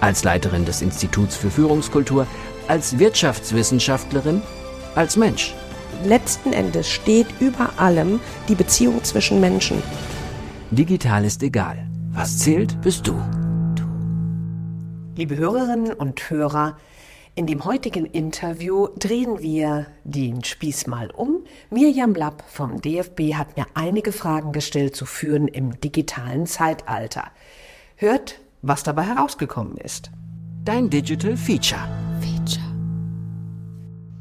als Leiterin des Instituts für Führungskultur, als Wirtschaftswissenschaftlerin, als Mensch. Letzten Endes steht über allem die Beziehung zwischen Menschen. Digital ist egal. Was zählt, bist du. Liebe Hörerinnen und Hörer, in dem heutigen Interview drehen wir den Spieß mal um. Mirjam Lapp vom DFB hat mir einige Fragen gestellt zu führen im digitalen Zeitalter. Hört was dabei herausgekommen ist. Dein Digital Feature. Feature.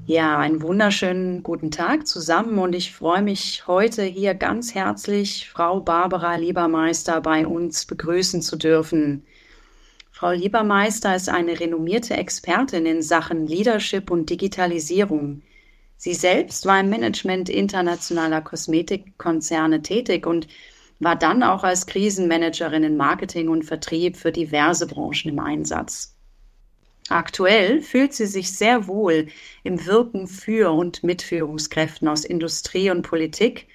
Ja, einen wunderschönen guten Tag zusammen und ich freue mich heute hier ganz herzlich Frau Barbara Liebermeister bei uns begrüßen zu dürfen. Frau Liebermeister ist eine renommierte Expertin in Sachen Leadership und Digitalisierung. Sie selbst war im Management internationaler Kosmetikkonzerne tätig und war dann auch als Krisenmanagerin in Marketing und Vertrieb für diverse Branchen im Einsatz. Aktuell fühlt sie sich sehr wohl im Wirken für und mit Führungskräften aus Industrie und Politik,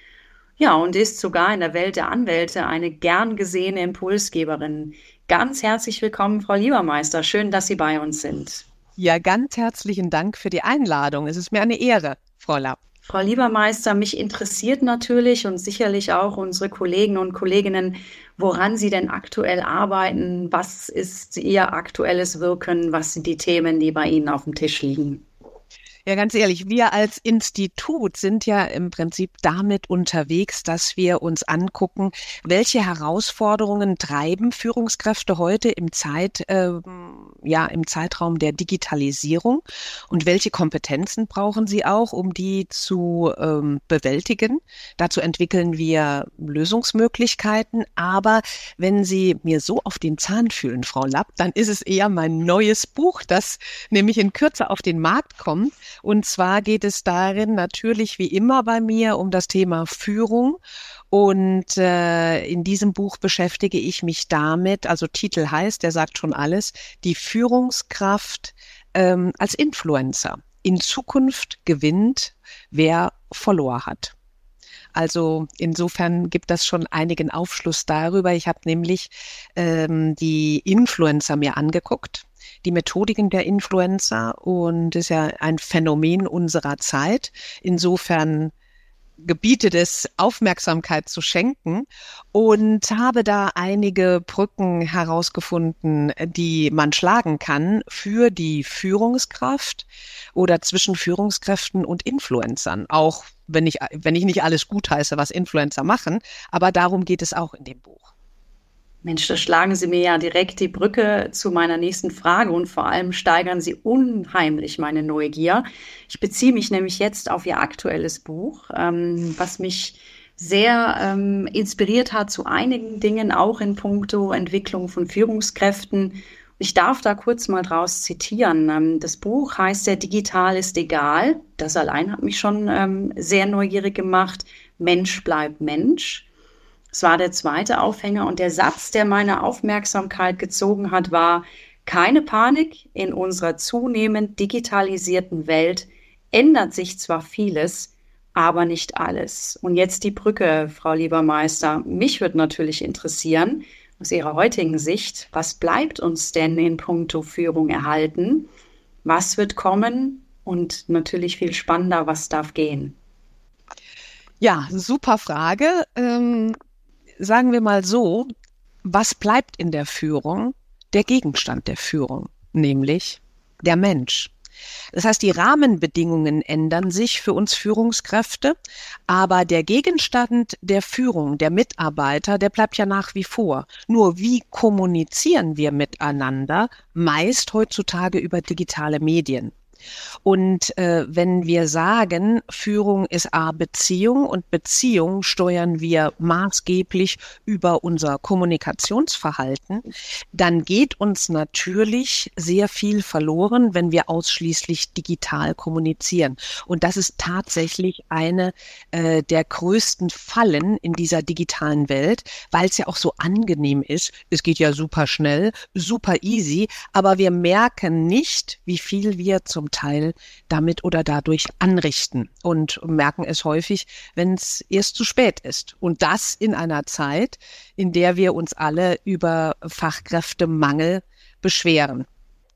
ja, und ist sogar in der Welt der Anwälte eine gern gesehene Impulsgeberin. Ganz herzlich willkommen, Frau Liebermeister. Schön, dass Sie bei uns sind. Ja, ganz herzlichen Dank für die Einladung. Es ist mir eine Ehre, Frau Lapp. Frau Liebermeister, mich interessiert natürlich und sicherlich auch unsere Kollegen und Kolleginnen, woran Sie denn aktuell arbeiten. Was ist Ihr aktuelles Wirken? Was sind die Themen, die bei Ihnen auf dem Tisch liegen? Ja, ganz ehrlich, wir als Institut sind ja im Prinzip damit unterwegs, dass wir uns angucken, welche Herausforderungen treiben Führungskräfte heute im Zeit, äh, ja, im Zeitraum der Digitalisierung und welche Kompetenzen brauchen sie auch, um die zu ähm, bewältigen. Dazu entwickeln wir Lösungsmöglichkeiten. Aber wenn Sie mir so auf den Zahn fühlen, Frau Lapp, dann ist es eher mein neues Buch, das nämlich in Kürze auf den Markt kommt und zwar geht es darin natürlich wie immer bei mir um das Thema Führung. Und äh, in diesem Buch beschäftige ich mich damit, also Titel heißt, der sagt schon alles, die Führungskraft ähm, als Influencer. In Zukunft gewinnt, wer Follower hat. Also insofern gibt das schon einigen Aufschluss darüber. Ich habe nämlich ähm, die Influencer mir angeguckt die Methodiken der Influencer und ist ja ein Phänomen unserer Zeit. Insofern gebietet es, Aufmerksamkeit zu schenken und habe da einige Brücken herausgefunden, die man schlagen kann für die Führungskraft oder zwischen Führungskräften und Influencern. Auch wenn ich, wenn ich nicht alles gut heiße, was Influencer machen, aber darum geht es auch in dem Buch. Mensch, da schlagen Sie mir ja direkt die Brücke zu meiner nächsten Frage und vor allem steigern Sie unheimlich meine Neugier. Ich beziehe mich nämlich jetzt auf Ihr aktuelles Buch, ähm, was mich sehr ähm, inspiriert hat zu einigen Dingen, auch in puncto Entwicklung von Führungskräften. Ich darf da kurz mal draus zitieren. Ähm, das Buch heißt Der Digital ist egal. Das allein hat mich schon ähm, sehr neugierig gemacht. Mensch bleibt Mensch. Es war der zweite Aufhänger und der Satz, der meine Aufmerksamkeit gezogen hat, war, keine Panik, in unserer zunehmend digitalisierten Welt ändert sich zwar vieles, aber nicht alles. Und jetzt die Brücke, Frau Liebermeister. Mich würde natürlich interessieren, aus Ihrer heutigen Sicht, was bleibt uns denn in puncto Führung erhalten? Was wird kommen? Und natürlich viel spannender, was darf gehen? Ja, super Frage. Ähm, sagen wir mal so, was bleibt in der Führung? Der Gegenstand der Führung, nämlich der Mensch. Das heißt, die Rahmenbedingungen ändern sich für uns Führungskräfte, aber der Gegenstand der Führung, der Mitarbeiter, der bleibt ja nach wie vor. Nur wie kommunizieren wir miteinander? Meist heutzutage über digitale Medien. Und äh, wenn wir sagen, Führung ist A Beziehung und Beziehung steuern wir maßgeblich über unser Kommunikationsverhalten, dann geht uns natürlich sehr viel verloren, wenn wir ausschließlich digital kommunizieren. Und das ist tatsächlich eine äh, der größten Fallen in dieser digitalen Welt, weil es ja auch so angenehm ist. Es geht ja super schnell, super easy, aber wir merken nicht, wie viel wir zum Teil damit oder dadurch anrichten und merken es häufig, wenn es erst zu spät ist. Und das in einer Zeit, in der wir uns alle über Fachkräftemangel beschweren.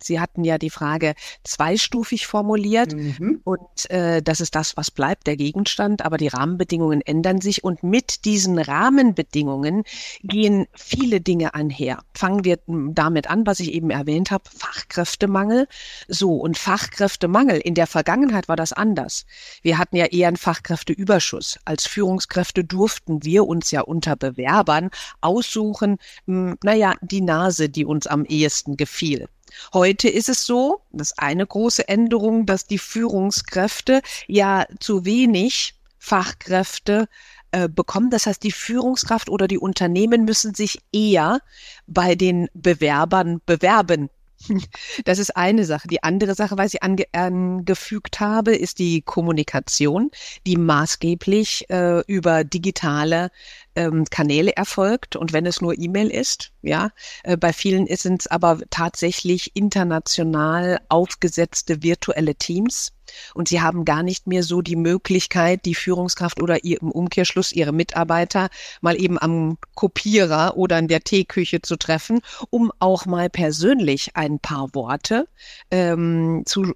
Sie hatten ja die Frage zweistufig formuliert mhm. und äh, das ist das, was bleibt, der Gegenstand, aber die Rahmenbedingungen ändern sich und mit diesen Rahmenbedingungen gehen viele Dinge einher. Fangen wir damit an, was ich eben erwähnt habe, Fachkräftemangel. So, und Fachkräftemangel, in der Vergangenheit war das anders. Wir hatten ja eher einen Fachkräfteüberschuss. Als Führungskräfte durften wir uns ja unter Bewerbern aussuchen, mh, naja, die Nase, die uns am ehesten gefiel. Heute ist es so, das eine große Änderung, dass die Führungskräfte ja zu wenig Fachkräfte äh, bekommen. Das heißt, die Führungskraft oder die Unternehmen müssen sich eher bei den Bewerbern bewerben. Das ist eine Sache. Die andere Sache, was ich ange angefügt habe, ist die Kommunikation, die maßgeblich äh, über digitale ähm, Kanäle erfolgt und wenn es nur E-Mail ist, ja, äh, bei vielen sind es aber tatsächlich international aufgesetzte virtuelle Teams und sie haben gar nicht mehr so die Möglichkeit, die Führungskraft oder ihr, im Umkehrschluss ihre Mitarbeiter mal eben am Kopierer oder in der Teeküche zu treffen, um auch mal persönlich ein paar Worte ähm, zu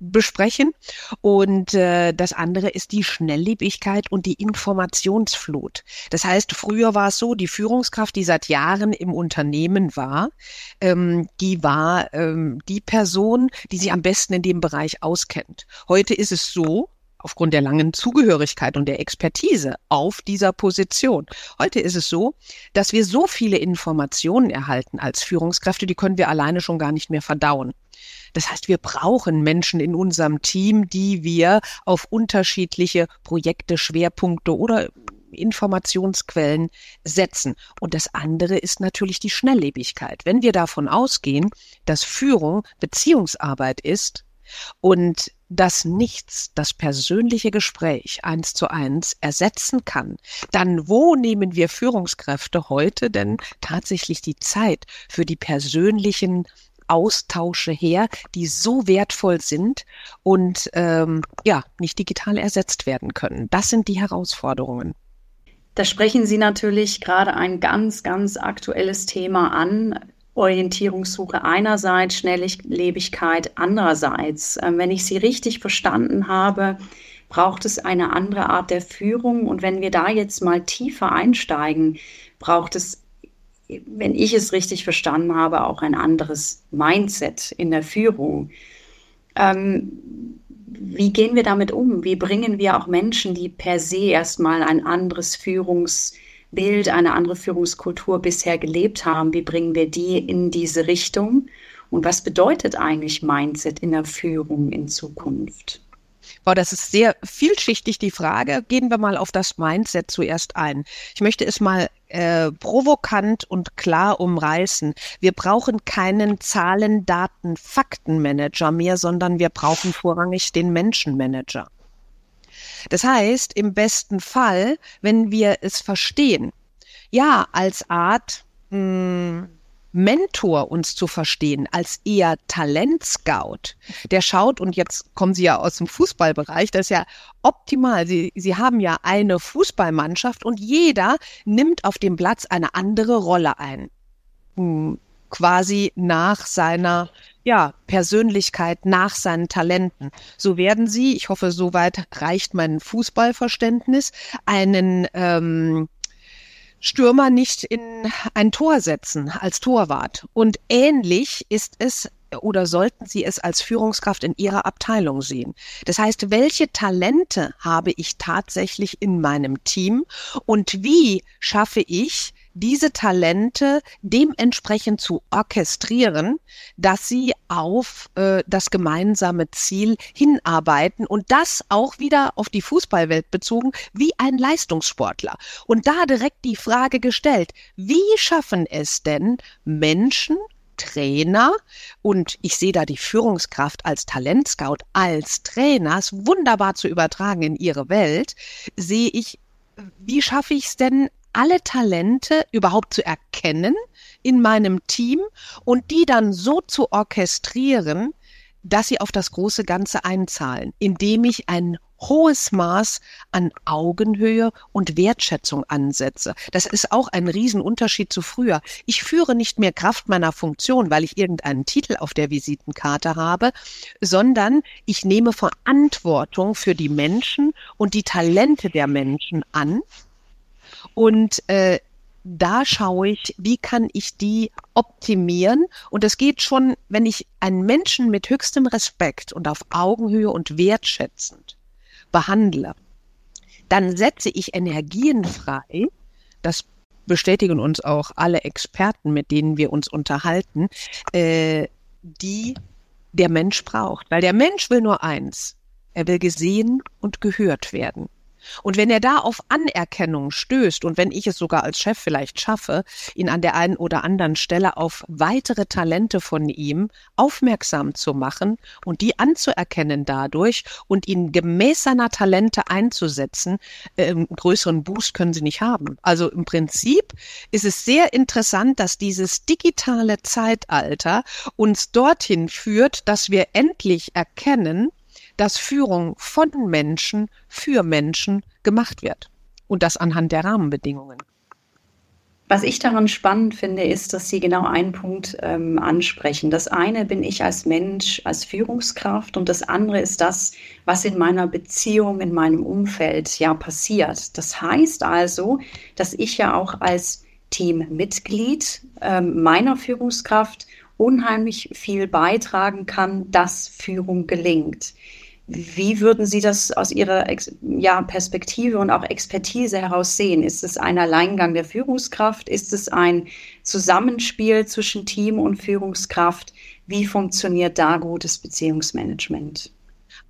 besprechen. Und äh, das andere ist die Schnelllebigkeit und die Informationsflut. Das heißt, früher war es so, die Führungskraft, die seit Jahren im Unternehmen war, ähm, die war ähm, die Person, die sich am besten in dem Bereich auskennt. Heute ist es so, aufgrund der langen Zugehörigkeit und der Expertise auf dieser Position. Heute ist es so, dass wir so viele Informationen erhalten als Führungskräfte, die können wir alleine schon gar nicht mehr verdauen. Das heißt, wir brauchen Menschen in unserem Team, die wir auf unterschiedliche Projekte, Schwerpunkte oder Informationsquellen setzen. Und das andere ist natürlich die Schnelllebigkeit. Wenn wir davon ausgehen, dass Führung Beziehungsarbeit ist und dass nichts das persönliche Gespräch eins zu eins ersetzen kann, dann wo nehmen wir Führungskräfte heute denn tatsächlich die Zeit für die persönlichen Austausche her, die so wertvoll sind und ähm, ja, nicht digital ersetzt werden können. Das sind die Herausforderungen. Da sprechen Sie natürlich gerade ein ganz, ganz aktuelles Thema an. Orientierungssuche einerseits, Schnelllebigkeit andererseits. Ähm, wenn ich Sie richtig verstanden habe, braucht es eine andere Art der Führung. Und wenn wir da jetzt mal tiefer einsteigen, braucht es wenn ich es richtig verstanden habe, auch ein anderes Mindset in der Führung. Ähm, wie gehen wir damit um? Wie bringen wir auch Menschen, die per se erstmal ein anderes Führungsbild, eine andere Führungskultur bisher gelebt haben, wie bringen wir die in diese Richtung? Und was bedeutet eigentlich Mindset in der Führung in Zukunft? Wow, das ist sehr vielschichtig, die Frage. Gehen wir mal auf das Mindset zuerst ein. Ich möchte es mal äh, provokant und klar umreißen. Wir brauchen keinen Zahlen, Daten, Faktenmanager mehr, sondern wir brauchen vorrangig den Menschenmanager. Das heißt, im besten Fall, wenn wir es verstehen, ja, als Art, mh, hm, Mentor uns zu verstehen als eher Talentscout, der schaut, und jetzt kommen Sie ja aus dem Fußballbereich, das ist ja optimal. Sie, Sie haben ja eine Fußballmannschaft und jeder nimmt auf dem Platz eine andere Rolle ein. Hm, quasi nach seiner ja, Persönlichkeit, nach seinen Talenten. So werden Sie, ich hoffe, soweit reicht mein Fußballverständnis, einen ähm, Stürmer nicht in ein Tor setzen als Torwart. Und ähnlich ist es oder sollten Sie es als Führungskraft in Ihrer Abteilung sehen? Das heißt, welche Talente habe ich tatsächlich in meinem Team und wie schaffe ich diese Talente dementsprechend zu orchestrieren, dass sie auf äh, das gemeinsame Ziel hinarbeiten und das auch wieder auf die Fußballwelt bezogen wie ein Leistungssportler. Und da direkt die Frage gestellt, wie schaffen es denn Menschen, Trainer und ich sehe da die Führungskraft als Talentscout, als Trainers wunderbar zu übertragen in ihre Welt, sehe ich, wie schaffe ich es denn, alle Talente überhaupt zu erkennen in meinem Team und die dann so zu orchestrieren, dass sie auf das große Ganze einzahlen, indem ich ein hohes Maß an Augenhöhe und Wertschätzung ansetze. Das ist auch ein Riesenunterschied zu früher. Ich führe nicht mehr Kraft meiner Funktion, weil ich irgendeinen Titel auf der Visitenkarte habe, sondern ich nehme Verantwortung für die Menschen und die Talente der Menschen an. Und äh, da schaue ich, wie kann ich die optimieren. Und es geht schon, wenn ich einen Menschen mit höchstem Respekt und auf Augenhöhe und wertschätzend behandle, dann setze ich Energien frei. Das bestätigen uns auch alle Experten, mit denen wir uns unterhalten, äh, die der Mensch braucht. Weil der Mensch will nur eins. Er will gesehen und gehört werden. Und wenn er da auf Anerkennung stößt und wenn ich es sogar als Chef vielleicht schaffe, ihn an der einen oder anderen Stelle auf weitere Talente von ihm aufmerksam zu machen und die anzuerkennen dadurch und ihn gemäß seiner Talente einzusetzen, äh, größeren Boost können sie nicht haben. Also im Prinzip ist es sehr interessant, dass dieses digitale Zeitalter uns dorthin führt, dass wir endlich erkennen, dass Führung von Menschen für Menschen gemacht wird. Und das anhand der Rahmenbedingungen. Was ich daran spannend finde, ist, dass Sie genau einen Punkt ähm, ansprechen. Das eine bin ich als Mensch, als Führungskraft und das andere ist das, was in meiner Beziehung, in meinem Umfeld ja passiert. Das heißt also, dass ich ja auch als Teammitglied ähm, meiner Führungskraft unheimlich viel beitragen kann, dass Führung gelingt. Wie würden Sie das aus Ihrer ja, Perspektive und auch Expertise heraus sehen? Ist es ein Alleingang der Führungskraft? Ist es ein Zusammenspiel zwischen Team und Führungskraft? Wie funktioniert da gutes Beziehungsmanagement?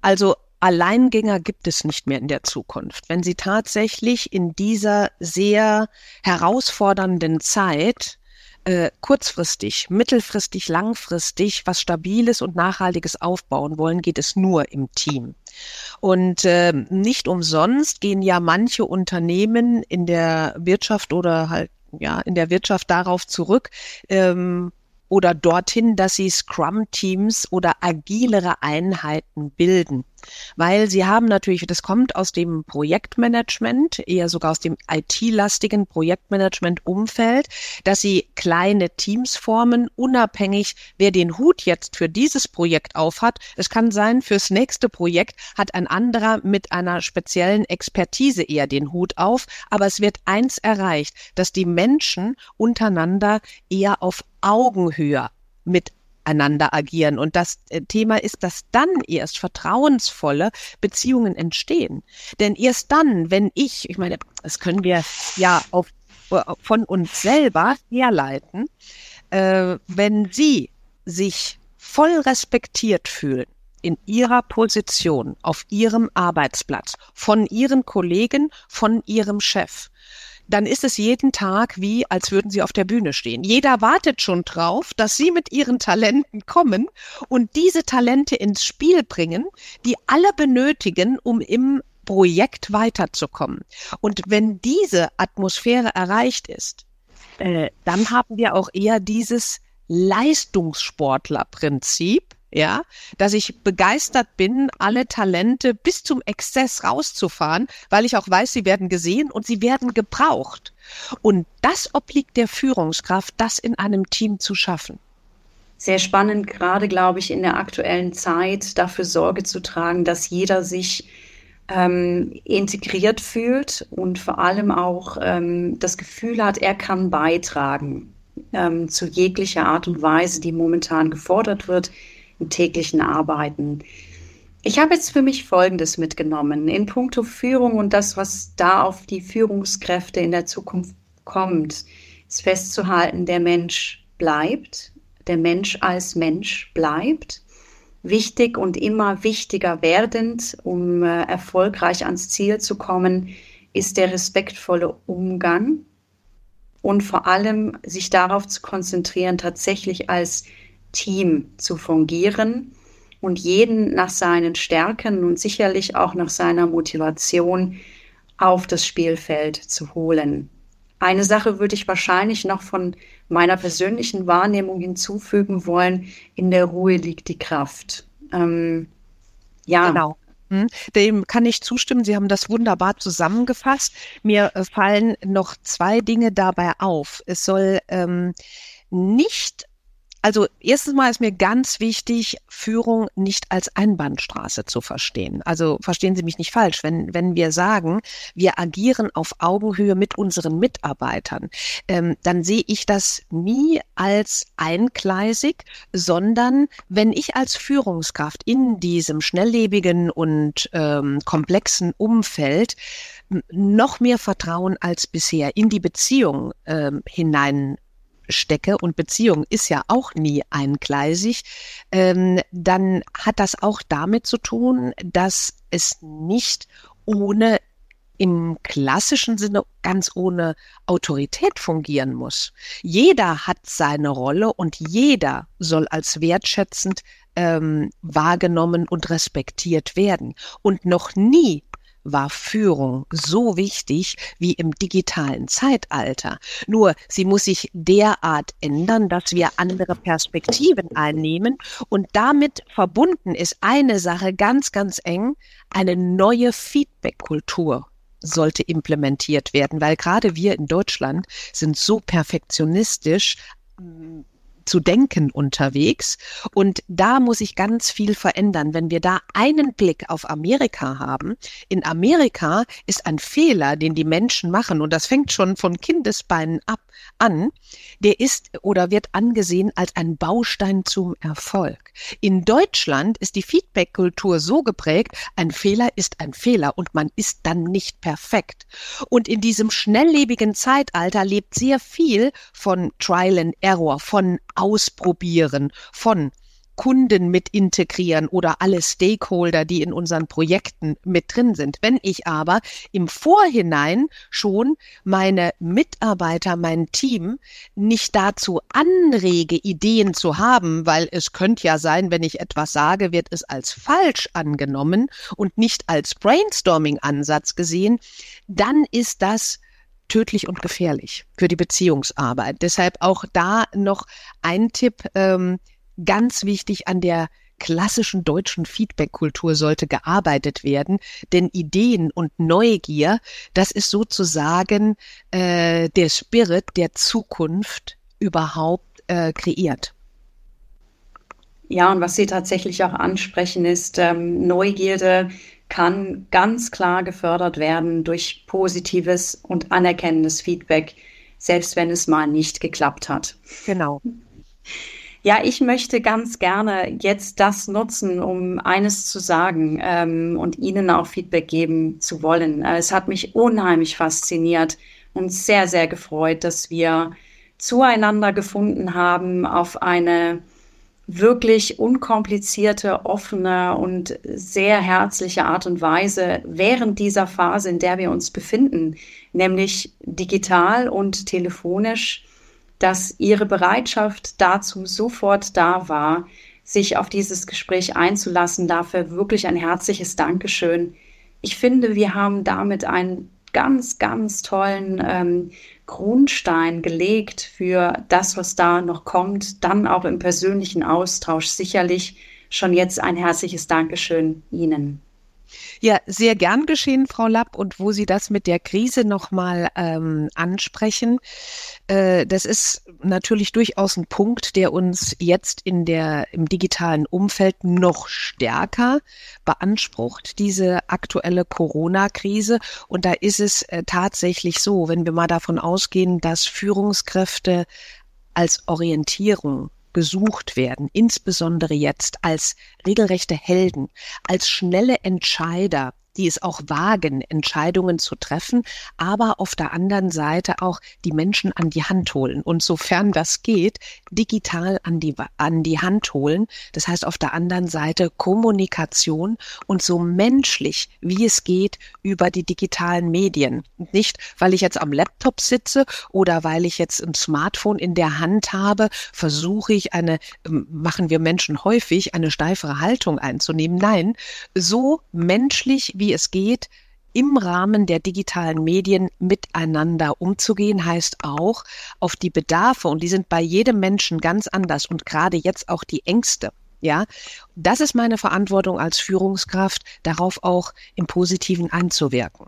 Also Alleingänger gibt es nicht mehr in der Zukunft. Wenn Sie tatsächlich in dieser sehr herausfordernden Zeit äh, kurzfristig, mittelfristig, langfristig was Stabiles und Nachhaltiges aufbauen wollen, geht es nur im Team. Und äh, nicht umsonst gehen ja manche Unternehmen in der Wirtschaft oder halt ja in der Wirtschaft darauf zurück, ähm, oder dorthin, dass sie Scrum-Teams oder agilere Einheiten bilden. Weil sie haben natürlich, das kommt aus dem Projektmanagement, eher sogar aus dem IT-lastigen Projektmanagement-Umfeld, dass sie kleine Teams formen, unabhängig, wer den Hut jetzt für dieses Projekt aufhat. Es kann sein, fürs nächste Projekt hat ein anderer mit einer speziellen Expertise eher den Hut auf, aber es wird eins erreicht, dass die Menschen untereinander eher auf Augenhöhe miteinander agieren. Und das äh, Thema ist, dass dann erst vertrauensvolle Beziehungen entstehen. Denn erst dann, wenn ich, ich meine, das können wir ja auf, äh, von uns selber herleiten, äh, wenn Sie sich voll respektiert fühlen, in ihrer Position, auf ihrem Arbeitsplatz, von ihren Kollegen, von ihrem Chef, dann ist es jeden Tag wie, als würden sie auf der Bühne stehen. Jeder wartet schon drauf, dass sie mit ihren Talenten kommen und diese Talente ins Spiel bringen, die alle benötigen, um im Projekt weiterzukommen. Und wenn diese Atmosphäre erreicht ist, äh, dann haben wir auch eher dieses Leistungssportlerprinzip, ja, dass ich begeistert bin, alle Talente bis zum Exzess rauszufahren, weil ich auch weiß, sie werden gesehen und sie werden gebraucht. Und das obliegt der Führungskraft, das in einem Team zu schaffen. Sehr spannend, gerade glaube ich, in der aktuellen Zeit dafür Sorge zu tragen, dass jeder sich ähm, integriert fühlt und vor allem auch ähm, das Gefühl hat, er kann beitragen ähm, zu jeglicher Art und Weise, die momentan gefordert wird täglichen Arbeiten. Ich habe jetzt für mich Folgendes mitgenommen. In puncto Führung und das, was da auf die Führungskräfte in der Zukunft kommt, ist festzuhalten, der Mensch bleibt, der Mensch als Mensch bleibt, wichtig und immer wichtiger werdend, um äh, erfolgreich ans Ziel zu kommen, ist der respektvolle Umgang und vor allem sich darauf zu konzentrieren, tatsächlich als Team zu fungieren und jeden nach seinen Stärken und sicherlich auch nach seiner Motivation auf das Spielfeld zu holen. Eine Sache würde ich wahrscheinlich noch von meiner persönlichen Wahrnehmung hinzufügen wollen. In der Ruhe liegt die Kraft. Ähm, ja. Genau. Hm, dem kann ich zustimmen. Sie haben das wunderbar zusammengefasst. Mir äh, fallen noch zwei Dinge dabei auf. Es soll ähm, nicht also erstens mal ist mir ganz wichtig, Führung nicht als Einbahnstraße zu verstehen. Also verstehen Sie mich nicht falsch. Wenn, wenn wir sagen, wir agieren auf Augenhöhe mit unseren Mitarbeitern, ähm, dann sehe ich das nie als eingleisig, sondern wenn ich als Führungskraft in diesem schnelllebigen und ähm, komplexen Umfeld noch mehr Vertrauen als bisher in die Beziehung ähm, hinein stecke und Beziehung ist ja auch nie eingleisig, ähm, dann hat das auch damit zu tun, dass es nicht ohne im klassischen Sinne ganz ohne Autorität fungieren muss. Jeder hat seine Rolle und jeder soll als wertschätzend ähm, wahrgenommen und respektiert werden. Und noch nie war Führung so wichtig wie im digitalen Zeitalter. Nur sie muss sich derart ändern, dass wir andere Perspektiven einnehmen und damit verbunden ist eine Sache ganz, ganz eng, eine neue Feedback-Kultur sollte implementiert werden, weil gerade wir in Deutschland sind so perfektionistisch zu denken unterwegs. Und da muss sich ganz viel verändern. Wenn wir da einen Blick auf Amerika haben, in Amerika ist ein Fehler, den die Menschen machen, und das fängt schon von Kindesbeinen ab an, der ist oder wird angesehen als ein Baustein zum Erfolg. In Deutschland ist die Feedback-Kultur so geprägt, ein Fehler ist ein Fehler und man ist dann nicht perfekt. Und in diesem schnelllebigen Zeitalter lebt sehr viel von Trial and Error, von Ausprobieren von Kunden mit integrieren oder alle Stakeholder, die in unseren Projekten mit drin sind. Wenn ich aber im Vorhinein schon meine Mitarbeiter, mein Team nicht dazu anrege, Ideen zu haben, weil es könnte ja sein, wenn ich etwas sage, wird es als falsch angenommen und nicht als Brainstorming-Ansatz gesehen, dann ist das tödlich und gefährlich für die Beziehungsarbeit. Deshalb auch da noch ein Tipp, ähm, ganz wichtig an der klassischen deutschen Feedback-Kultur sollte gearbeitet werden, denn Ideen und Neugier, das ist sozusagen äh, der Spirit der Zukunft überhaupt äh, kreiert. Ja, und was Sie tatsächlich auch ansprechen, ist ähm, Neugierde kann ganz klar gefördert werden durch positives und anerkennendes Feedback, selbst wenn es mal nicht geklappt hat. Genau. Ja, ich möchte ganz gerne jetzt das nutzen, um eines zu sagen ähm, und Ihnen auch Feedback geben zu wollen. Äh, es hat mich unheimlich fasziniert und sehr, sehr gefreut, dass wir zueinander gefunden haben auf eine wirklich unkomplizierte, offene und sehr herzliche Art und Weise während dieser Phase, in der wir uns befinden, nämlich digital und telefonisch, dass Ihre Bereitschaft dazu sofort da war, sich auf dieses Gespräch einzulassen. Dafür wirklich ein herzliches Dankeschön. Ich finde, wir haben damit einen ganz, ganz tollen ähm, Grundstein gelegt für das, was da noch kommt, dann auch im persönlichen Austausch. Sicherlich schon jetzt ein herzliches Dankeschön Ihnen. Ja, sehr gern geschehen, Frau Lapp. Und wo Sie das mit der Krise nochmal ähm, ansprechen, äh, das ist natürlich durchaus ein Punkt, der uns jetzt in der, im digitalen Umfeld noch stärker beansprucht, diese aktuelle Corona-Krise. Und da ist es äh, tatsächlich so, wenn wir mal davon ausgehen, dass Führungskräfte als Orientierung gesucht werden, insbesondere jetzt als regelrechte Helden, als schnelle Entscheider, die es auch wagen, Entscheidungen zu treffen, aber auf der anderen Seite auch die Menschen an die Hand holen und sofern das geht, digital an die, an die Hand holen. Das heißt auf der anderen Seite Kommunikation und so menschlich, wie es geht, über die digitalen Medien. Nicht, weil ich jetzt am Laptop sitze oder weil ich jetzt ein Smartphone in der Hand habe, versuche ich eine, ähm, machen wir Menschen häufig, eine steifere Haltung einzunehmen. Nein, so menschlich wie es geht, im Rahmen der digitalen Medien miteinander umzugehen, heißt auch auf die Bedarfe, und die sind bei jedem Menschen ganz anders und gerade jetzt auch die Ängste. Ja, das ist meine Verantwortung als Führungskraft, darauf auch im Positiven einzuwirken.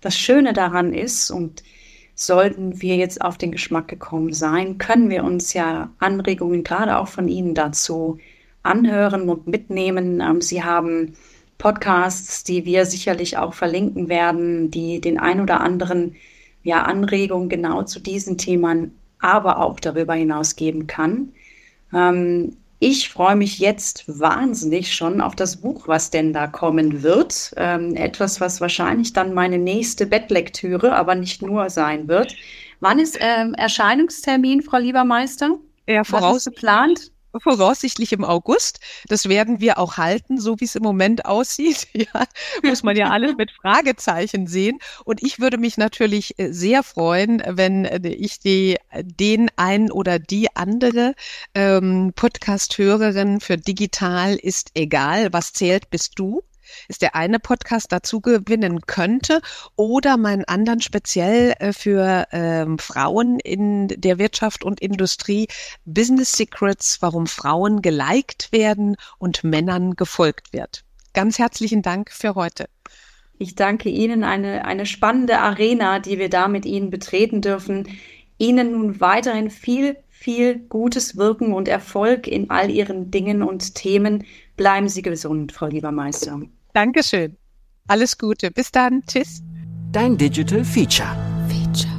Das Schöne daran ist, und sollten wir jetzt auf den Geschmack gekommen sein, können wir uns ja Anregungen gerade auch von Ihnen dazu anhören und mitnehmen. Ähm, Sie haben Podcasts, die wir sicherlich auch verlinken werden, die den ein oder anderen ja, Anregungen genau zu diesen Themen, aber auch darüber hinaus geben kann. Ähm, ich freue mich jetzt wahnsinnig schon auf das Buch, was denn da kommen wird. Ähm, etwas, was wahrscheinlich dann meine nächste Bettlektüre, aber nicht nur sein wird. Wann ist ähm, Erscheinungstermin, Frau Liebermeister? Ja, voraus geplant voraussichtlich im August. Das werden wir auch halten, so wie es im Moment aussieht. Ja, muss man ja alles mit Fragezeichen sehen. Und ich würde mich natürlich äh, sehr freuen, wenn äh, ich die, den einen oder die andere ähm, Podcast-Hörerin für digital ist egal, was zählt, bist du ist der eine Podcast dazu gewinnen könnte oder meinen anderen speziell äh, für ähm, Frauen in der Wirtschaft und Industrie Business Secrets, warum Frauen geliked werden und Männern gefolgt wird. Ganz herzlichen Dank für heute. Ich danke Ihnen, eine, eine spannende Arena, die wir da mit Ihnen betreten dürfen. Ihnen nun weiterhin viel, viel gutes Wirken und Erfolg in all Ihren Dingen und Themen. Bleiben Sie gesund, Frau Liebermeister. Dankeschön. Alles Gute. Bis dann. Tschüss. Dein Digital Feature. Feature.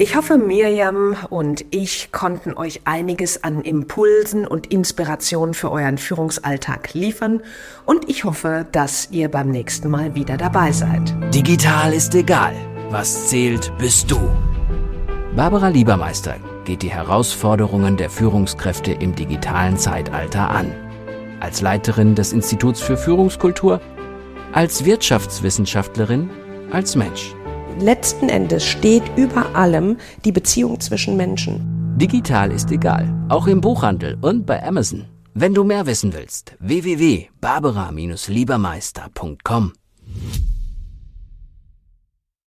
Ich hoffe, Miriam und ich konnten euch einiges an Impulsen und Inspirationen für euren Führungsalltag liefern und ich hoffe, dass ihr beim nächsten Mal wieder dabei seid. Digital ist egal. Was zählt, bist du. Barbara Liebermeister geht die Herausforderungen der Führungskräfte im digitalen Zeitalter an als Leiterin des Instituts für Führungskultur, als Wirtschaftswissenschaftlerin, als Mensch. Letzten Endes steht über allem die Beziehung zwischen Menschen. Digital ist egal, auch im Buchhandel und bei Amazon. Wenn du mehr wissen willst, www.barbara-liebermeister.com.